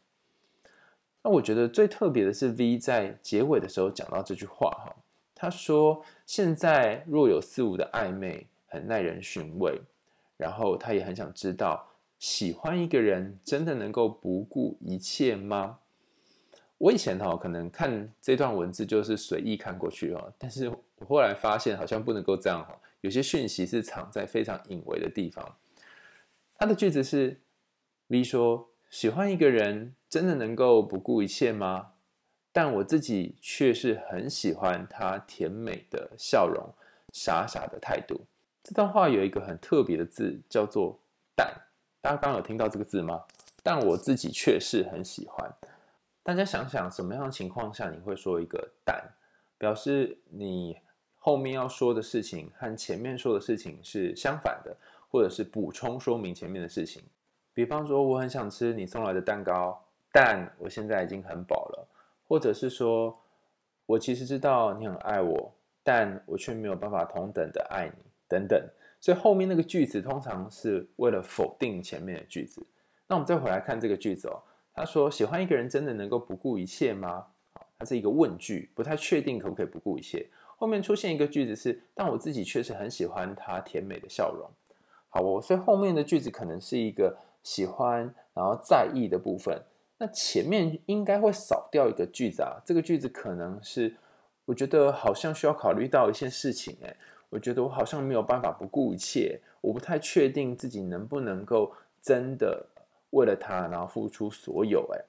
那我觉得最特别的是 V 在结尾的时候讲到这句话哈，他说：“现在若有似无的暧昧，很耐人寻味。然后他也很想知道，喜欢一个人真的能够不顾一切吗？”我以前哈可能看这段文字就是随意看过去哦，但是我后来发现好像不能够这样哈，有些讯息是藏在非常隐微的地方。他的句子是：V 说：“喜欢一个人真的能够不顾一切吗？”但我自己却是很喜欢他甜美的笑容、傻傻的态度。这段话有一个很特别的字，叫做“但”。大家刚有听到这个字吗？但我自己却是很喜欢。大家想想，什么样的情况下你会说一个“但”，表示你后面要说的事情和前面说的事情是相反的，或者是补充说明前面的事情。比方说，我很想吃你送来的蛋糕，但我现在已经很饱了。或者是说，我其实知道你很爱我，但我却没有办法同等的爱你，等等。所以后面那个句子通常是为了否定前面的句子。那我们再回来看这个句子哦，他说喜欢一个人真的能够不顾一切吗？它是一个问句，不太确定可不可以不顾一切。后面出现一个句子是，但我自己确实很喜欢他甜美的笑容。好哦，所以后面的句子可能是一个喜欢，然后在意的部分。那前面应该会少掉一个句子啊，这个句子可能是我觉得好像需要考虑到一些事情诶，我觉得我好像没有办法不顾一切，我不太确定自己能不能够真的为了他然后付出所有诶，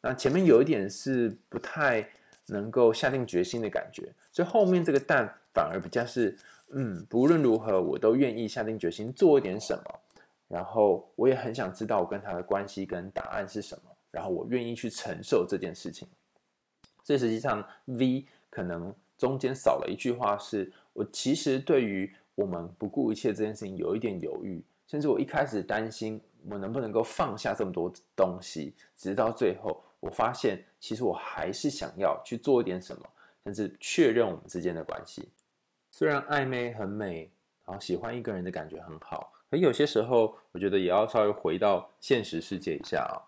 那前面有一点是不太能够下定决心的感觉，所以后面这个但反而比较是嗯，不论如何我都愿意下定决心做一点什么，然后我也很想知道我跟他的关系跟答案是什么。然后我愿意去承受这件事情，所以实际上 V 可能中间少了一句话，是我其实对于我们不顾一切这件事情有一点犹豫，甚至我一开始担心我能不能够放下这么多东西，直到最后我发现其实我还是想要去做一点什么，甚至确认我们之间的关系。虽然暧昧很美，然后喜欢一个人的感觉很好，可有些时候我觉得也要稍微回到现实世界一下啊。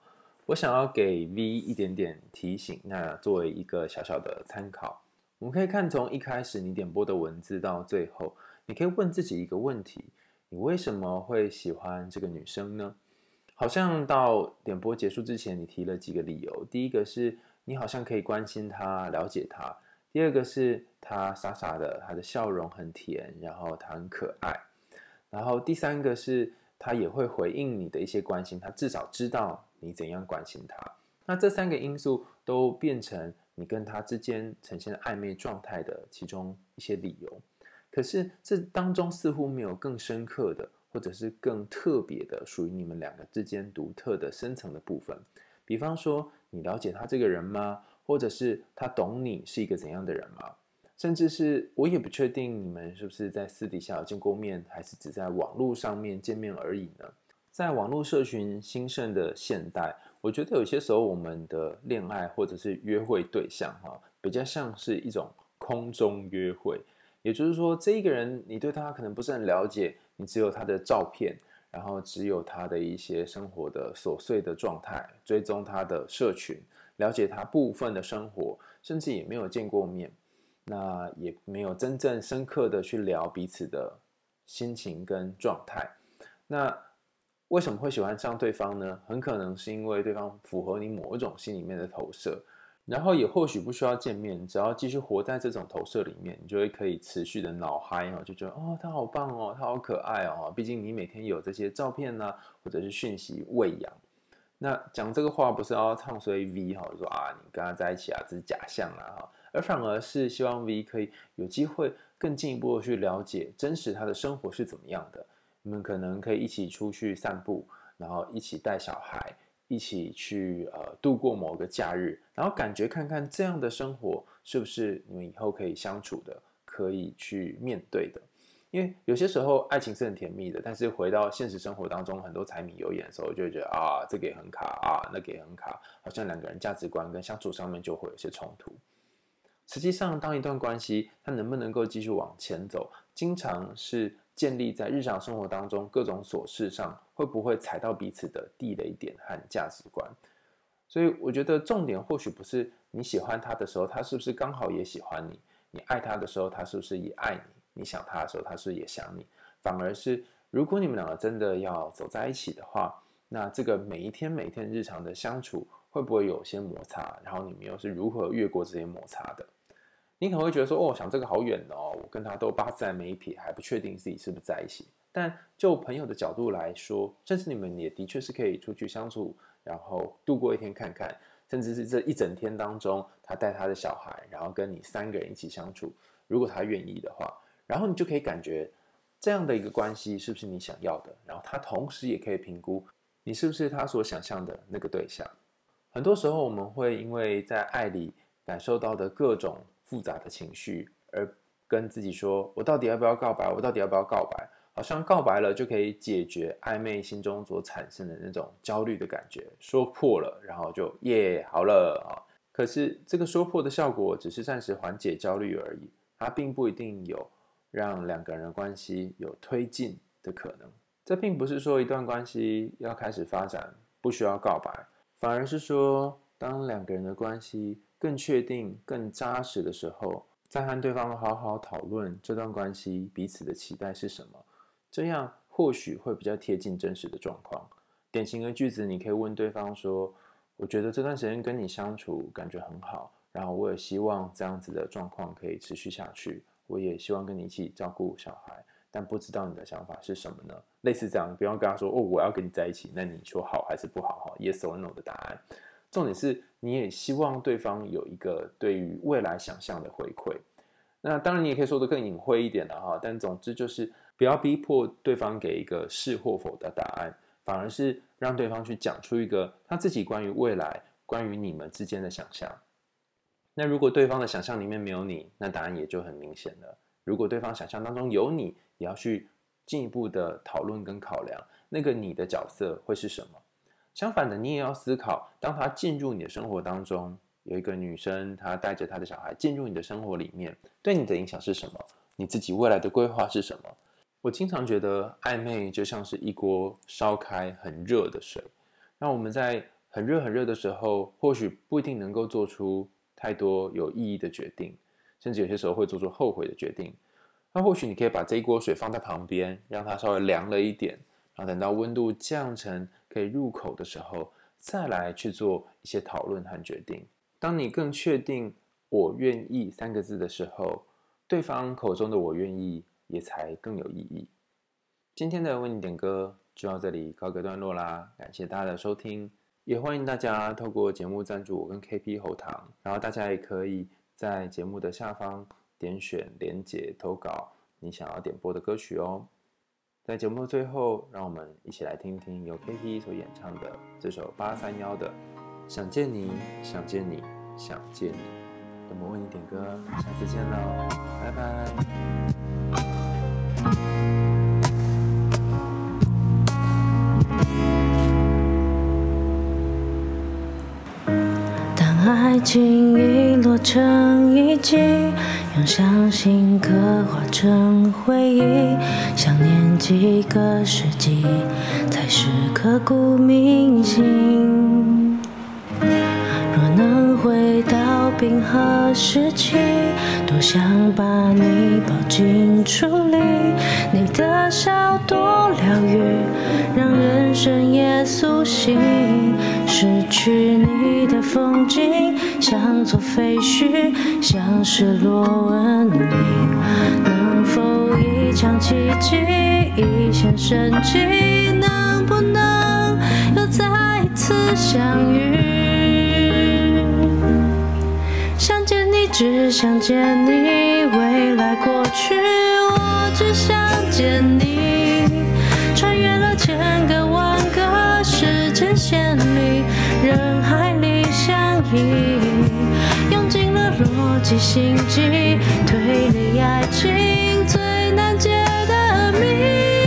我想要给 V 一点点提醒，那作为一个小小的参考，我们可以看从一开始你点播的文字到最后，你可以问自己一个问题：你为什么会喜欢这个女生呢？好像到点播结束之前，你提了几个理由。第一个是你好像可以关心她、了解她；第二个是她傻傻的，她的笑容很甜，然后她很可爱；然后第三个是她也会回应你的一些关心，她至少知道。你怎样关心她？那这三个因素都变成你跟他之间呈现暧昧状态的其中一些理由。可是这当中似乎没有更深刻的，或者是更特别的，属于你们两个之间独特的深层的部分。比方说，你了解他这个人吗？或者是他懂你是一个怎样的人吗？甚至是我也不确定你们是不是在私底下有见过面，还是只在网络上面见面而已呢？在网络社群兴盛的现代，我觉得有些时候我们的恋爱或者是约会对象，哈，比较像是一种空中约会。也就是说，这一个人你对他可能不是很了解，你只有他的照片，然后只有他的一些生活的琐碎的状态，追踪他的社群，了解他部分的生活，甚至也没有见过面，那也没有真正深刻的去聊彼此的心情跟状态，那。为什么会喜欢上对方呢？很可能是因为对方符合你某一种心里面的投射，然后也或许不需要见面，只要继续活在这种投射里面，你就会可以持续的脑嗨哦，就觉得哦，他好棒哦，他好可爱哦。毕竟你每天有这些照片呐、啊，或者是讯息喂养。那讲这个话不是要唱衰 V 哈，就说啊你跟他在一起啊，这是假象啊哈，而反而是希望 V 可以有机会更进一步的去了解真实他的生活是怎么样的。你们可能可以一起出去散步，然后一起带小孩，一起去呃度过某个假日，然后感觉看看这样的生活是不是你们以后可以相处的，可以去面对的。因为有些时候爱情是很甜蜜的，但是回到现实生活当中，很多柴米油盐的时候，就会觉得啊，这个也很卡啊，那个也很卡，好像两个人价值观跟相处上面就会有些冲突。实际上，当一段关系它能不能够继续往前走，经常是。建立在日常生活当中各种琐事上，会不会踩到彼此的地雷点和价值观？所以我觉得重点或许不是你喜欢他的时候，他是不是刚好也喜欢你，你爱他的时候，他是不是也爱你？你想他的时候，他是不是也想你？反而是，如果你们两个真的要走在一起的话，那这个每一天每一天日常的相处，会不会有些摩擦？然后你们又是如何越过这些摩擦的？你可能会觉得说，哦，想这个好远哦，我跟他都八字还没撇，还不确定自己是不是在一起。但就朋友的角度来说，甚至你们也的确是可以出去相处，然后度过一天看看，甚至是这一整天当中，他带他的小孩，然后跟你三个人一起相处，如果他愿意的话，然后你就可以感觉这样的一个关系是不是你想要的，然后他同时也可以评估你是不是他所想象的那个对象。很多时候我们会因为在爱里感受到的各种。复杂的情绪，而跟自己说：“我到底要不要告白？我到底要不要告白？”好像告白了就可以解决暧昧心中所产生的那种焦虑的感觉。说破了，然后就耶，好了啊！可是这个说破的效果只是暂时缓解焦虑而已，它并不一定有让两个人的关系有推进的可能。这并不是说一段关系要开始发展不需要告白，反而是说当两个人的关系。更确定、更扎实的时候，再和对方好好讨论这段关系彼此的期待是什么，这样或许会比较贴近真实的状况。典型的句子，你可以问对方说：“我觉得这段时间跟你相处感觉很好，然后我也希望这样子的状况可以持续下去。我也希望跟你一起照顾小孩，但不知道你的想法是什么呢？”类似这样，不要跟他说：“哦，我要跟你在一起。”那你说好还是不好？哈，Yes or No 的答案。重点是，你也希望对方有一个对于未来想象的回馈。那当然，你也可以说的更隐晦一点的哈。但总之就是，不要逼迫对方给一个是或否的答案，反而是让对方去讲出一个他自己关于未来、关于你们之间的想象。那如果对方的想象里面没有你，那答案也就很明显了。如果对方想象当中有你，也要去进一步的讨论跟考量，那个你的角色会是什么？相反的，你也要思考，当他进入你的生活当中，有一个女生，她带着她的小孩进入你的生活里面，对你的影响是什么？你自己未来的规划是什么？我经常觉得暧昧就像是一锅烧开很热的水，那我们在很热很热的时候，或许不一定能够做出太多有意义的决定，甚至有些时候会做出后悔的决定。那或许你可以把这一锅水放在旁边，让它稍微凉了一点，然后等到温度降成。可以入口的时候，再来去做一些讨论和决定。当你更确定“我愿意”三个字的时候，对方口中的“我愿意”也才更有意义。今天的为你点歌就到这里告个段落啦，感谢大家的收听，也欢迎大家透过节目赞助我跟 KP 喉糖，然后大家也可以在节目的下方点选连结投稿你想要点播的歌曲哦。在节目的最后，让我们一起来听听由 K T 所演唱的这首八三幺的《想见你，想见你，想见你》。我们为你点歌，下次见喽，拜拜。情遗落成遗迹。用相信刻画成回忆，想念几个世纪才是刻骨铭心。若能回到冰河时期，多想把你抱进处里，你的笑多疗愈，让人生也苏醒。失去你的风景，像座废墟，像失落文明。能否一场奇迹，一线生机？能不能又再一次相遇？想见你，只想见你，未来过去，我只想见你。穿越了千个万个时间线里。人海里相依，用尽了逻辑心机推理爱情最难解的谜。